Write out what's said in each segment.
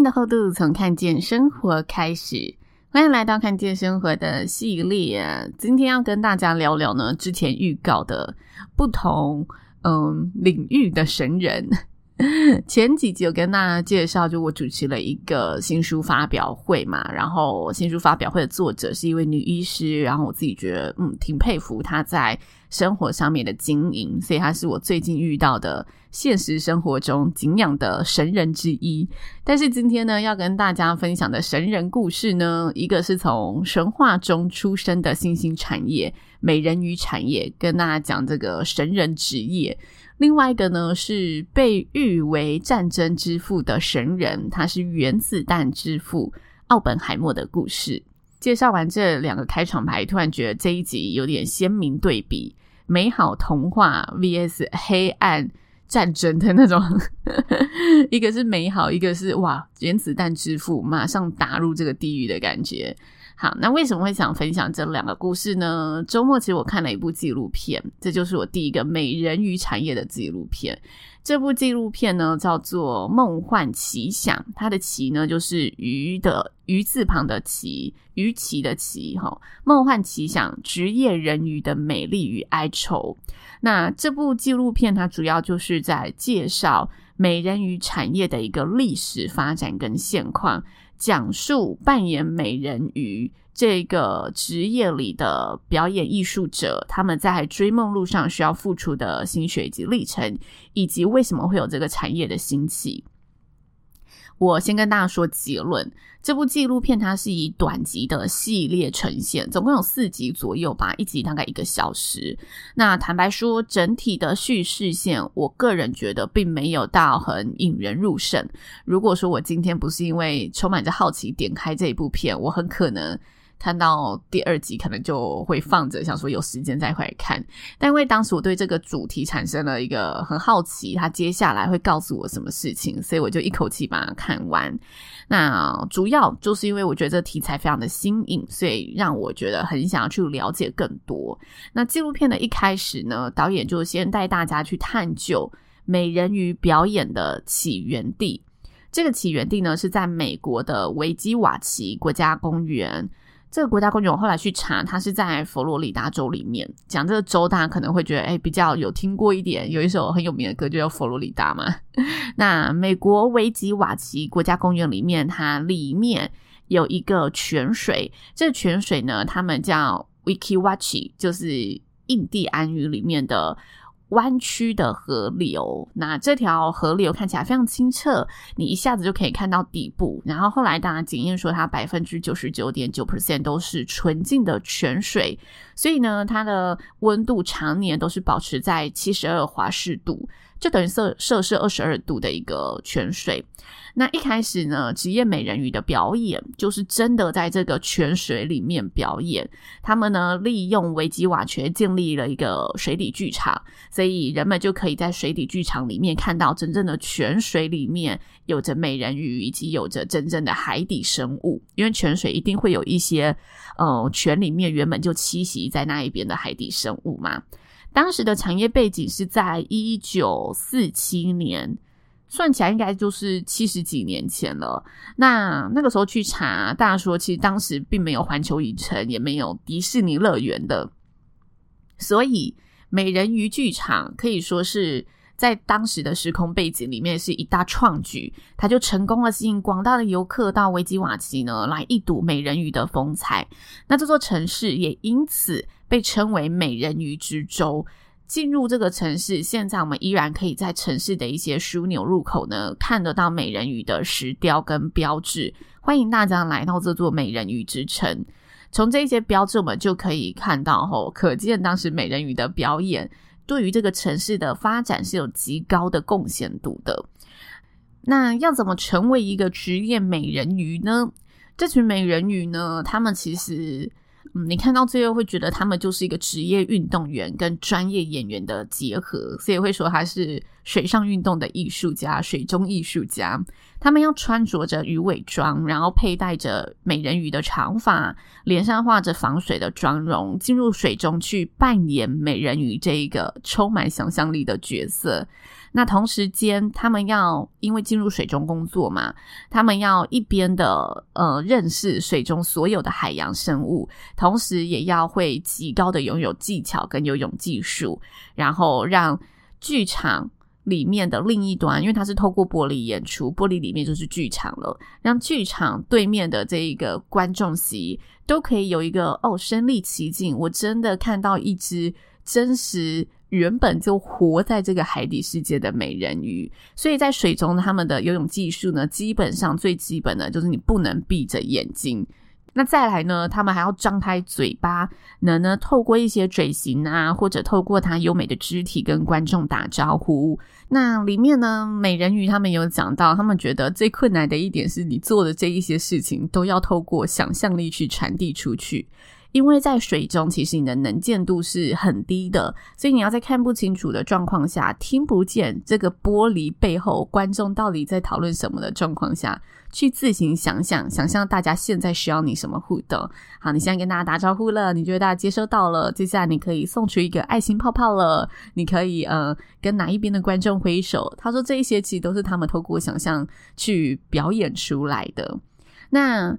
命的厚度，从看见生活开始。欢迎来到看见生活的系列。今天要跟大家聊聊呢，之前预告的不同嗯领域的神人。前几集有跟大家介绍，就我主持了一个新书发表会嘛，然后新书发表会的作者是一位女医师，然后我自己觉得嗯挺佩服她在生活上面的经营，所以她是我最近遇到的现实生活中敬仰的神人之一。但是今天呢，要跟大家分享的神人故事呢，一个是从神话中出生的新兴产业——美人鱼产业，跟大家讲这个神人职业。另外一个呢，是被誉为战争之父的神人，他是原子弹之父奥本海默的故事。介绍完这两个开场白，突然觉得这一集有点鲜明对比：美好童话 vs 黑暗战争的那种。一个是美好，一个是哇，原子弹之父马上打入这个地狱的感觉。好，那为什么会想分享这两个故事呢？周末其实我看了一部纪录片，这就是我第一个美人鱼产业的纪录片。这部纪录片呢叫做《梦幻奇想》，它的“奇”呢就是鱼的“鱼”字旁的“奇”，鱼鳍的“鳍”哈。梦幻奇想：职业人鱼的美丽与哀愁。那这部纪录片它主要就是在介绍美人鱼产业的一个历史发展跟现况。讲述扮演美人鱼这个职业里的表演艺术者，他们在追梦路上需要付出的心血以及历程，以及为什么会有这个产业的兴起。我先跟大家说结论，这部纪录片它是以短集的系列呈现，总共有四集左右吧，一集大概一个小时。那坦白说，整体的叙事线，我个人觉得并没有到很引人入胜。如果说我今天不是因为充满着好奇点开这一部片，我很可能。看到第二集可能就会放着，想说有时间再回来看。但因为当时我对这个主题产生了一个很好奇，他接下来会告诉我什么事情，所以我就一口气把它看完。那主要就是因为我觉得这个题材非常的新颖，所以让我觉得很想要去了解更多。那纪录片的一开始呢，导演就先带大家去探究美人鱼表演的起源地。这个起源地呢，是在美国的维基瓦奇国家公园。这个国家公园，我后来去查，它是在佛罗里达州里面。讲这个州，大家可能会觉得，哎，比较有听过一点，有一首很有名的歌，就叫《佛罗里达》嘛。那美国维吉瓦奇国家公园里面，它里面有一个泉水，这个泉水呢，他们叫 Wikiwachi，就是印第安语里面的。弯曲的河流，那这条河流看起来非常清澈，你一下子就可以看到底部。然后后来大家检验说，它百分之九十九点九 percent 都是纯净的泉水，所以呢，它的温度常年都是保持在七十二华氏度。就等于摄摄氏二十二度的一个泉水。那一开始呢，职业美人鱼的表演就是真的在这个泉水里面表演。他们呢，利用维吉瓦泉建立了一个水底剧场，所以人们就可以在水底剧场里面看到真正的泉水里面有着美人鱼，以及有着真正的海底生物。因为泉水一定会有一些，呃，泉里面原本就栖息在那一边的海底生物嘛。当时的产业背景是在一九四七年，算起来应该就是七十几年前了。那那个时候去查，大家说其实当时并没有环球影城，也没有迪士尼乐园的，所以美人鱼剧场可以说是在当时的时空背景里面是一大创举，它就成功了吸引广大的游客到维基瓦奇呢来一睹美人鱼的风采。那这座城市也因此。被称为美人鱼之州。进入这个城市，现在我们依然可以在城市的一些枢纽入口呢，看得到美人鱼的石雕跟标志。欢迎大家来到这座美人鱼之城。从这些标志，我们就可以看到，吼，可见当时美人鱼的表演对于这个城市的发展是有极高的贡献度的。那要怎么成为一个职业美人鱼呢？这群美人鱼呢，他们其实。嗯，你看到最后会觉得他们就是一个职业运动员跟专业演员的结合，所以会说他是水上运动的艺术家、水中艺术家。他们要穿着着鱼尾装，然后佩戴着美人鱼的长发，脸上画着防水的妆容，进入水中去扮演美人鱼这一个充满想象力的角色。那同时间，他们要因为进入水中工作嘛，他们要一边的呃认识水中所有的海洋生物，同时也要会极高的拥有技巧跟游泳技术，然后让剧场里面的另一端，因为它是透过玻璃演出，玻璃里面就是剧场了，让剧场对面的这一个观众席都可以有一个哦身临其境，我真的看到一只真实。原本就活在这个海底世界的美人鱼，所以在水中他们的游泳技术呢，基本上最基本的就是你不能闭着眼睛。那再来呢，他们还要张开嘴巴，能呢透过一些嘴型啊，或者透过它优美的肢体跟观众打招呼。那里面呢，美人鱼他们有讲到，他们觉得最困难的一点是你做的这一些事情都要透过想象力去传递出去。因为在水中，其实你的能见度是很低的，所以你要在看不清楚的状况下，听不见这个玻璃背后观众到底在讨论什么的状况下，去自行想象，想象大家现在需要你什么互动。好，你现在跟大家打招呼了，你觉得大家接收到了，接下来你可以送出一个爱心泡泡了，你可以呃跟哪一边的观众挥手。他说这一些其实都是他们透过想象去表演出来的。那。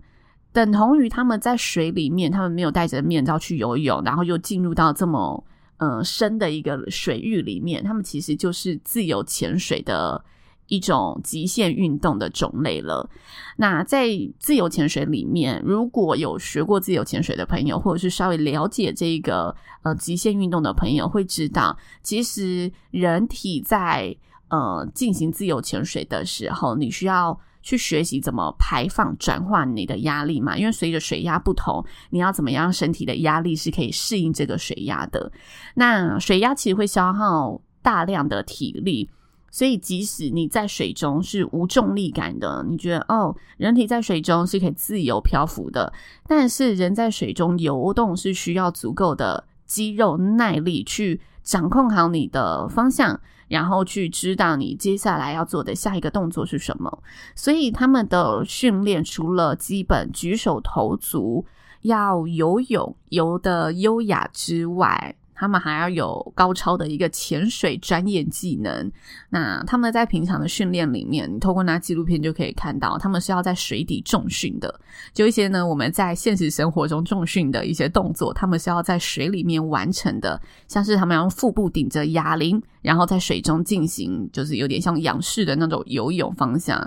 等同于他们在水里面，他们没有戴着面罩去游泳，然后又进入到这么呃深的一个水域里面，他们其实就是自由潜水的一种极限运动的种类了。那在自由潜水里面，如果有学过自由潜水的朋友，或者是稍微了解这个呃极限运动的朋友，会知道，其实人体在呃进行自由潜水的时候，你需要。去学习怎么排放、转化你的压力嘛，因为随着水压不同，你要怎么样身体的压力是可以适应这个水压的。那水压其实会消耗大量的体力，所以即使你在水中是无重力感的，你觉得哦，人体在水中是可以自由漂浮的，但是人在水中游动是需要足够的肌肉耐力去掌控好你的方向。然后去知道你接下来要做的下一个动作是什么，所以他们的训练除了基本举手投足要游泳游的优雅之外，他们还要有高超的一个潜水专业技能。那他们在平常的训练里面，你透过那纪录片就可以看到，他们是要在水底重训的。就一些呢，我们在现实生活中重训的一些动作，他们是要在水里面完成的。像是他们要用腹部顶着哑铃，然后在水中进行，就是有点像仰式的那种游泳方向。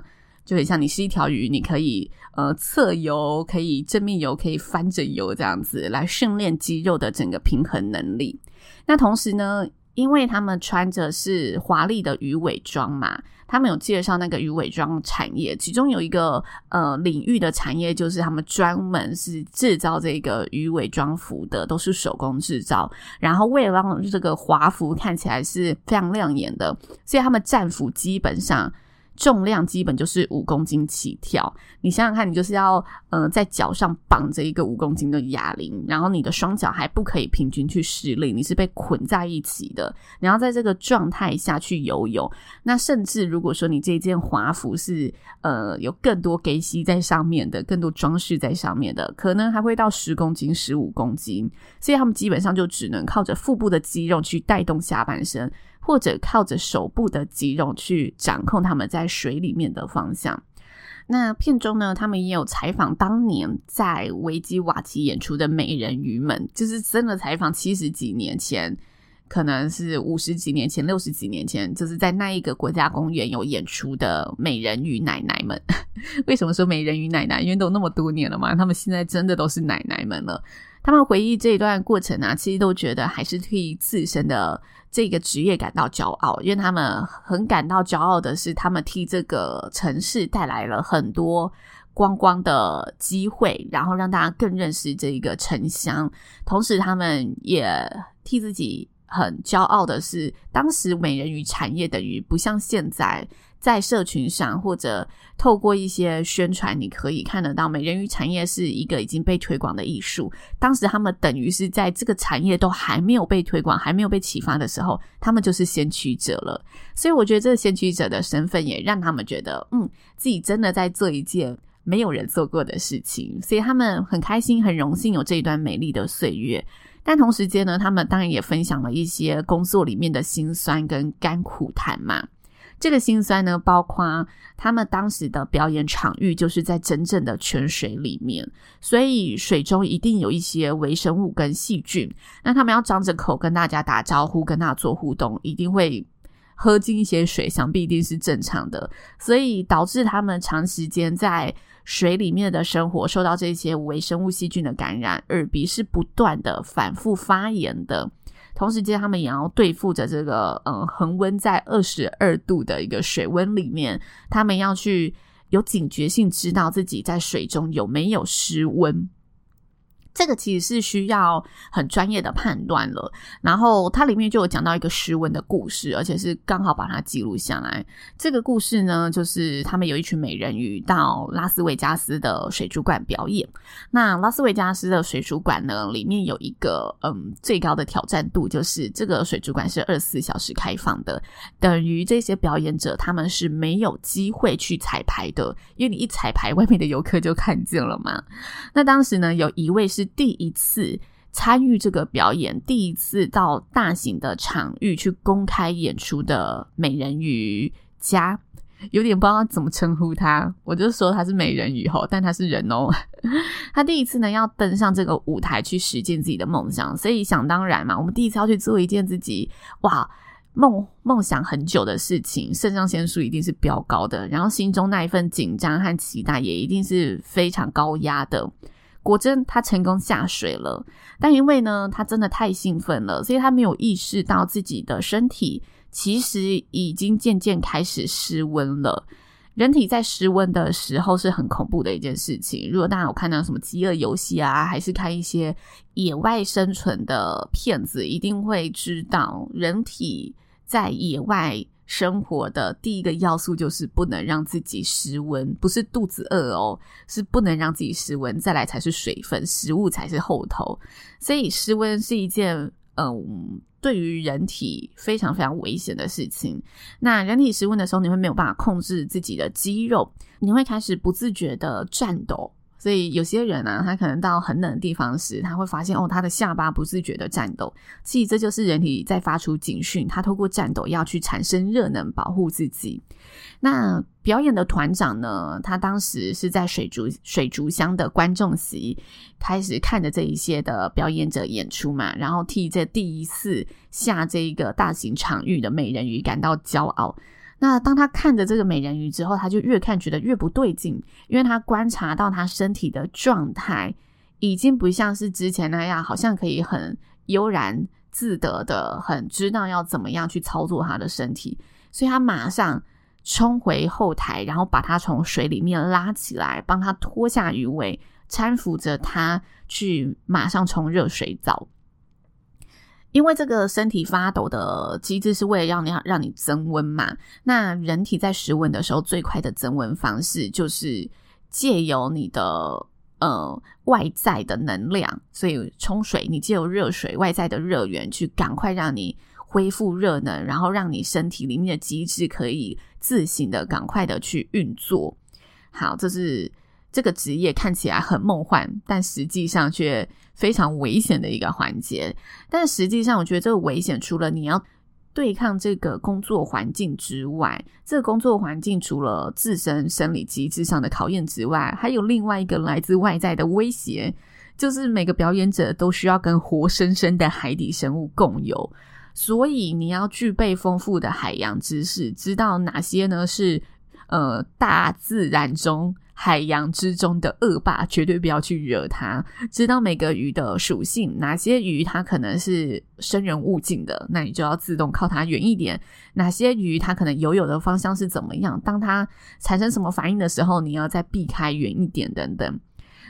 就很像你是一条鱼，你可以呃侧游，可以正面游，可以翻着游这样子来训练肌肉的整个平衡能力。那同时呢，因为他们穿着是华丽的鱼尾装嘛，他们有介绍那个鱼尾装产业，其中有一个呃领域的产业就是他们专门是制造这个鱼尾装服的，都是手工制造。然后为了让这个华服看起来是非常亮眼的，所以他们战服基本上。重量基本就是五公斤起跳，你想想看，你就是要呃在脚上绑着一个五公斤的哑铃，然后你的双脚还不可以平均去施力，你是被捆在一起的，你要在这个状态下去游泳。那甚至如果说你这件华服是呃有更多给息在上面的，更多装饰在上面的，可能还会到十公斤、十五公斤，所以他们基本上就只能靠着腹部的肌肉去带动下半身。或者靠着手部的肌肉去掌控他们在水里面的方向。那片中呢，他们也有采访当年在维基瓦奇演出的美人鱼们，就是真的采访七十几年前，可能是五十几年前、六十几年前，就是在那一个国家公园有演出的美人鱼奶奶们。为什么说美人鱼奶奶？因为都那么多年了嘛，他们现在真的都是奶奶们了。他们回忆这一段过程啊，其实都觉得还是替自身的。这个职业感到骄傲，因为他们很感到骄傲的是，他们替这个城市带来了很多观光的机会，然后让大家更认识这一个城乡。同时，他们也替自己很骄傲的是，当时美人鱼产业等于不像现在。在社群上，或者透过一些宣传，你可以看得到美人鱼产业是一个已经被推广的艺术。当时他们等于是在这个产业都还没有被推广、还没有被启发的时候，他们就是先驱者了。所以我觉得这个先驱者的身份也让他们觉得，嗯，自己真的在做一件没有人做过的事情。所以他们很开心、很荣幸有这一段美丽的岁月。但同时间呢，他们当然也分享了一些工作里面的辛酸跟甘苦谈嘛。这个辛酸呢，包括他们当时的表演场域就是在真正的泉水里面，所以水中一定有一些微生物跟细菌。那他们要张着口跟大家打招呼，跟大家做互动，一定会喝进一些水，想必一定是正常的。所以导致他们长时间在水里面的生活，受到这些微生物细菌的感染，耳鼻是不断的反复发炎的。同时间，他们也要对付着这个，嗯，恒温在二十二度的一个水温里面，他们要去有警觉性，知道自己在水中有没有失温。这个其实是需要很专业的判断了。然后它里面就有讲到一个诗文的故事，而且是刚好把它记录下来。这个故事呢，就是他们有一群美人鱼到拉斯维加斯的水族馆表演。那拉斯维加斯的水族馆呢，里面有一个嗯最高的挑战度，就是这个水族馆是二十四小时开放的，等于这些表演者他们是没有机会去彩排的，因为你一彩排，外面的游客就看见了嘛。那当时呢，有一位是。第一次参与这个表演，第一次到大型的场域去公开演出的美人鱼家，有点不知道怎么称呼他，我就说他是美人鱼吼，但他是人哦。他第一次呢要登上这个舞台去实践自己的梦想，所以想当然嘛，我们第一次要去做一件自己哇梦梦想很久的事情，肾上腺素一定是飙高的，然后心中那一份紧张和期待也一定是非常高压的。果真，他成功下水了，但因为呢，他真的太兴奋了，所以他没有意识到自己的身体其实已经渐渐开始失温了。人体在失温的时候是很恐怖的一件事情。如果大家有看到什么饥饿游戏啊，还是看一些野外生存的片子，一定会知道，人体在野外。生活的第一个要素就是不能让自己失温，不是肚子饿哦，是不能让自己失温。再来才是水分，食物才是后头。所以失温是一件嗯，对于人体非常非常危险的事情。那人体失温的时候，你会没有办法控制自己的肌肉，你会开始不自觉的颤抖。所以有些人啊，他可能到很冷的地方时，他会发现哦，他的下巴不自觉的颤抖。其实这就是人体在发出警讯，他透过颤抖要去产生热能保护自己。那表演的团长呢，他当时是在水族水族箱的观众席开始看着这一些的表演者演出嘛，然后替这第一次下这一个大型场域的美人鱼感到骄傲。那当他看着这个美人鱼之后，他就越看觉得越不对劲，因为他观察到他身体的状态已经不像是之前那样，好像可以很悠然自得的，很知道要怎么样去操作他的身体，所以他马上冲回后台，然后把他从水里面拉起来，帮他脱下鱼尾，搀扶着他去马上冲热水澡。因为这个身体发抖的机制是为了让你让你增温嘛，那人体在失温的时候，最快的增温方式就是借由你的呃外在的能量，所以冲水，你借由热水外在的热源去赶快让你恢复热能，然后让你身体里面的机制可以自行的赶快的去运作。好，这是。这个职业看起来很梦幻，但实际上却非常危险的一个环节。但实际上，我觉得这个危险除了你要对抗这个工作环境之外，这个工作环境除了自身生理机制上的考验之外，还有另外一个来自外在的威胁，就是每个表演者都需要跟活生生的海底生物共有，所以你要具备丰富的海洋知识，知道哪些呢是呃大自然中。海洋之中的恶霸，绝对不要去惹它。知道每个鱼的属性，哪些鱼它可能是生人勿近的，那你就要自动靠它远一点；哪些鱼它可能游泳的方向是怎么样，当它产生什么反应的时候，你要再避开远一点等等。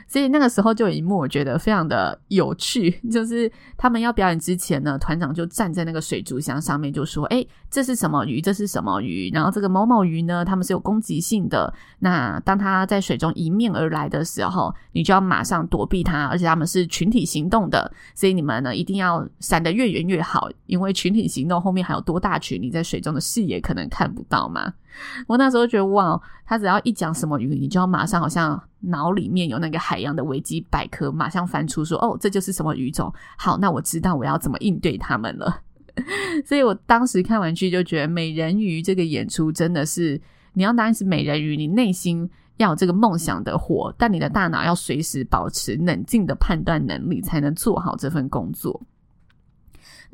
所以那个时候就有一幕，我觉得非常的有趣，就是他们要表演之前呢，团长就站在那个水族箱上面，就说：“诶，这是什么鱼？这是什么鱼？然后这个某某鱼呢，他们是有攻击性的。那当他在水中迎面而来的时候，你就要马上躲避它，而且他们是群体行动的，所以你们呢一定要闪得越远越好，因为群体行动后面还有多大群，你在水中的视野可能看不到嘛。” 我那时候觉得哇，他只要一讲什么鱼，你就要马上好像脑里面有那个海洋的维基百科，马上翻出说哦，这就是什么鱼种。好，那我知道我要怎么应对他们了。所以我当时看完剧就觉得美人鱼这个演出真的是，你要当然是美人鱼，你内心要有这个梦想的火，但你的大脑要随时保持冷静的判断能力，才能做好这份工作。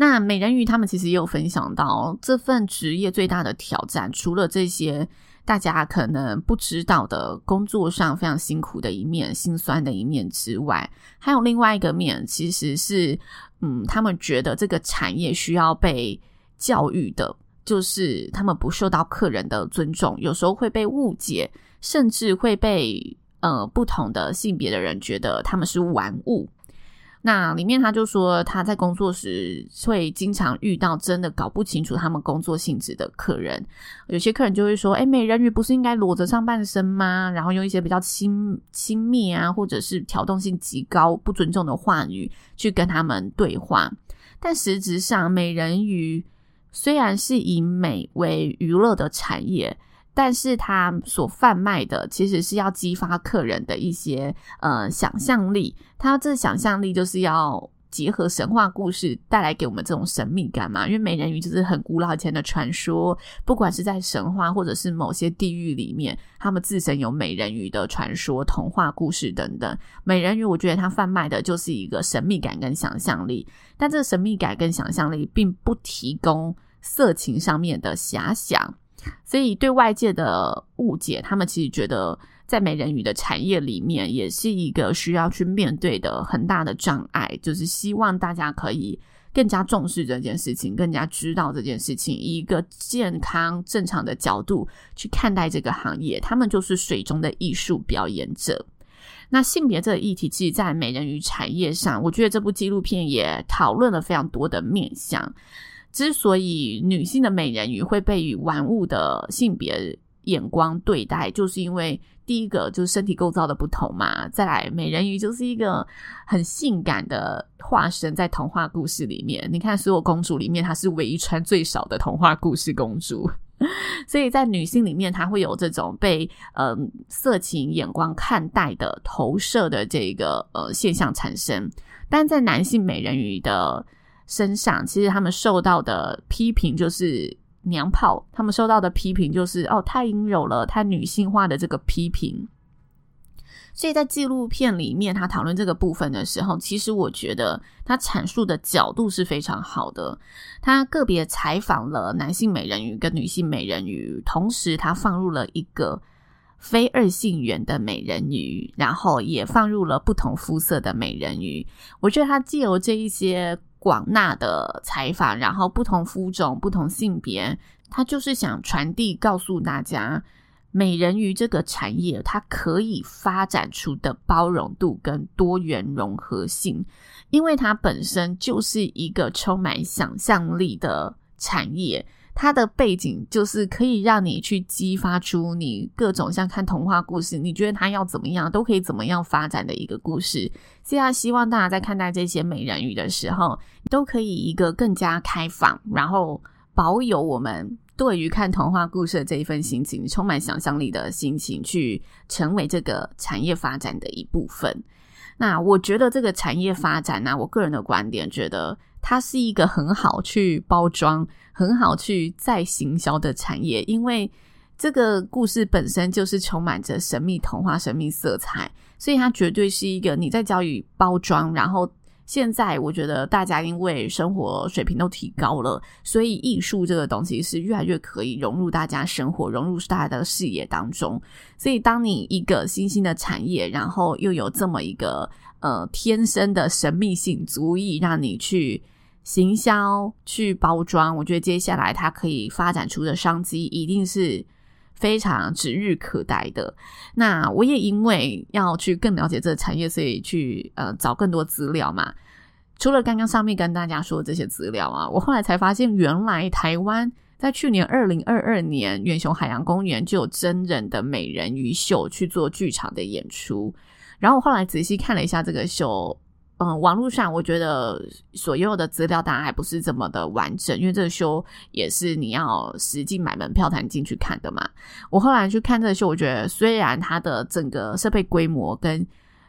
那美人鱼他们其实也有分享到，这份职业最大的挑战，除了这些大家可能不知道的工作上非常辛苦的一面、辛酸的一面之外，还有另外一个面，其实是，嗯，他们觉得这个产业需要被教育的，就是他们不受到客人的尊重，有时候会被误解，甚至会被呃不同的性别的人觉得他们是玩物。那里面他就说，他在工作时会经常遇到真的搞不清楚他们工作性质的客人。有些客人就会说：“诶，美人鱼不是应该裸着上半身吗？”然后用一些比较亲轻蔑啊，或者是挑动性极高、不尊重的话语去跟他们对话。但实质上，美人鱼虽然是以美为娱乐的产业。但是他所贩卖的其实是要激发客人的一些呃想象力，他这想象力就是要结合神话故事带来给我们这种神秘感嘛。因为美人鱼就是很古老以前的传说，不管是在神话或者是某些地域里面，他们自身有美人鱼的传说、童话故事等等。美人鱼，我觉得它贩卖的就是一个神秘感跟想象力，但这神秘感跟想象力并不提供色情上面的遐想。所以对外界的误解，他们其实觉得在美人鱼的产业里面，也是一个需要去面对的很大的障碍。就是希望大家可以更加重视这件事情，更加知道这件事情，以一个健康正常的角度去看待这个行业。他们就是水中的艺术表演者。那性别这个议题，其实，在美人鱼产业上，我觉得这部纪录片也讨论了非常多的面向。之所以女性的美人鱼会被以玩物的性别眼光对待，就是因为第一个就是身体构造的不同嘛。再来，美人鱼就是一个很性感的化身，在童话故事里面，你看所有公主里面，她是唯一穿最少的童话故事公主。所以在女性里面，她会有这种被呃色情眼光看待的投射的这个呃现象产生，但在男性美人鱼的。身上其实他们受到的批评就是娘炮，他们受到的批评就是哦，太阴柔了，太女性化的这个批评。所以在纪录片里面，他讨论这个部分的时候，其实我觉得他阐述的角度是非常好的。他个别采访了男性美人鱼跟女性美人鱼，同时他放入了一个非二性缘的美人鱼，然后也放入了不同肤色的美人鱼。我觉得他借由这一些。广纳的采访，然后不同肤种、不同性别，他就是想传递告诉大家，美人鱼这个产业它可以发展出的包容度跟多元融合性，因为它本身就是一个充满想象力的产业。它的背景就是可以让你去激发出你各种像看童话故事，你觉得它要怎么样都可以怎么样发展的一个故事。所以，希望大家在看待这些美人鱼的时候，都可以一个更加开放，然后保有我们对于看童话故事的这一份心情，充满想象力的心情，去成为这个产业发展的一部分。那我觉得这个产业发展呢，我个人的观点觉得。它是一个很好去包装、很好去再行销的产业，因为这个故事本身就是充满着神秘童话、神秘色彩，所以它绝对是一个你在教育包装，然后现在我觉得大家因为生活水平都提高了，所以艺术这个东西是越来越可以融入大家生活，融入大家的视野当中。所以，当你一个新兴的产业，然后又有这么一个呃天生的神秘性，足以让你去行销、去包装，我觉得接下来它可以发展出的商机一定是。非常指日可待的。那我也因为要去更了解这个产业，所以去呃找更多资料嘛。除了刚刚上面跟大家说的这些资料啊，我后来才发现，原来台湾在去年二零二二年远雄海洋公园就有真人的美人鱼秀去做剧场的演出。然后我后来仔细看了一下这个秀。嗯，网络上我觉得所有的资料当然还不是这么的完整，因为这个秀也是你要实际买门票才能进去看的嘛。我后来去看这个秀，我觉得虽然它的整个设备规模跟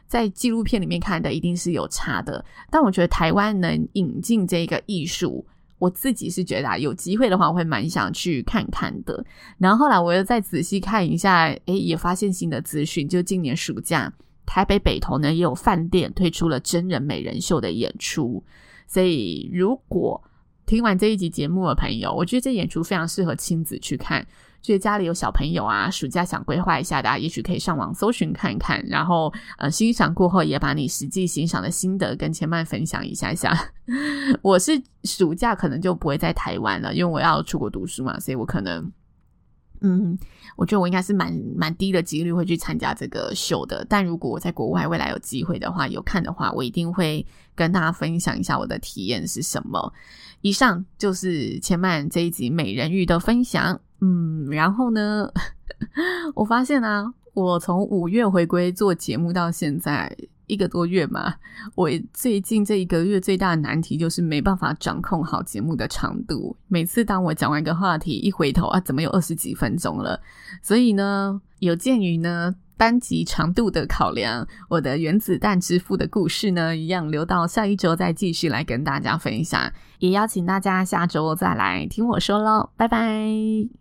在纪录片里面看的一定是有差的，但我觉得台湾能引进这个艺术，我自己是觉得，有机会的话我会蛮想去看看的。然后后来我又再仔细看一下，诶，也发现新的资讯，就今年暑假。台北北投呢，也有饭店推出了真人美人秀的演出，所以如果听完这一集节目的朋友，我觉得这演出非常适合亲子去看，所以家里有小朋友啊，暑假想规划一下的，也许可以上网搜寻看看，然后呃欣赏过后，也把你实际欣赏的心得跟千曼分享一下下。我是暑假可能就不会在台湾了，因为我要出国读书嘛，所以我可能。嗯，我觉得我应该是蛮蛮低的几率会去参加这个秀的。但如果我在国外未来有机会的话，有看的话，我一定会跟大家分享一下我的体验是什么。以上就是千曼这一集美人鱼的分享。嗯，然后呢，我发现啊，我从五月回归做节目到现在。一个多月嘛，我最近这一个月最大的难题就是没办法掌控好节目的长度。每次当我讲完一个话题，一回头啊，怎么有二十几分钟了？所以呢，有鉴于呢单集长度的考量，我的原子弹之父的故事呢，一样留到下一周再继续来跟大家分享。也邀请大家下周再来听我说喽，拜拜。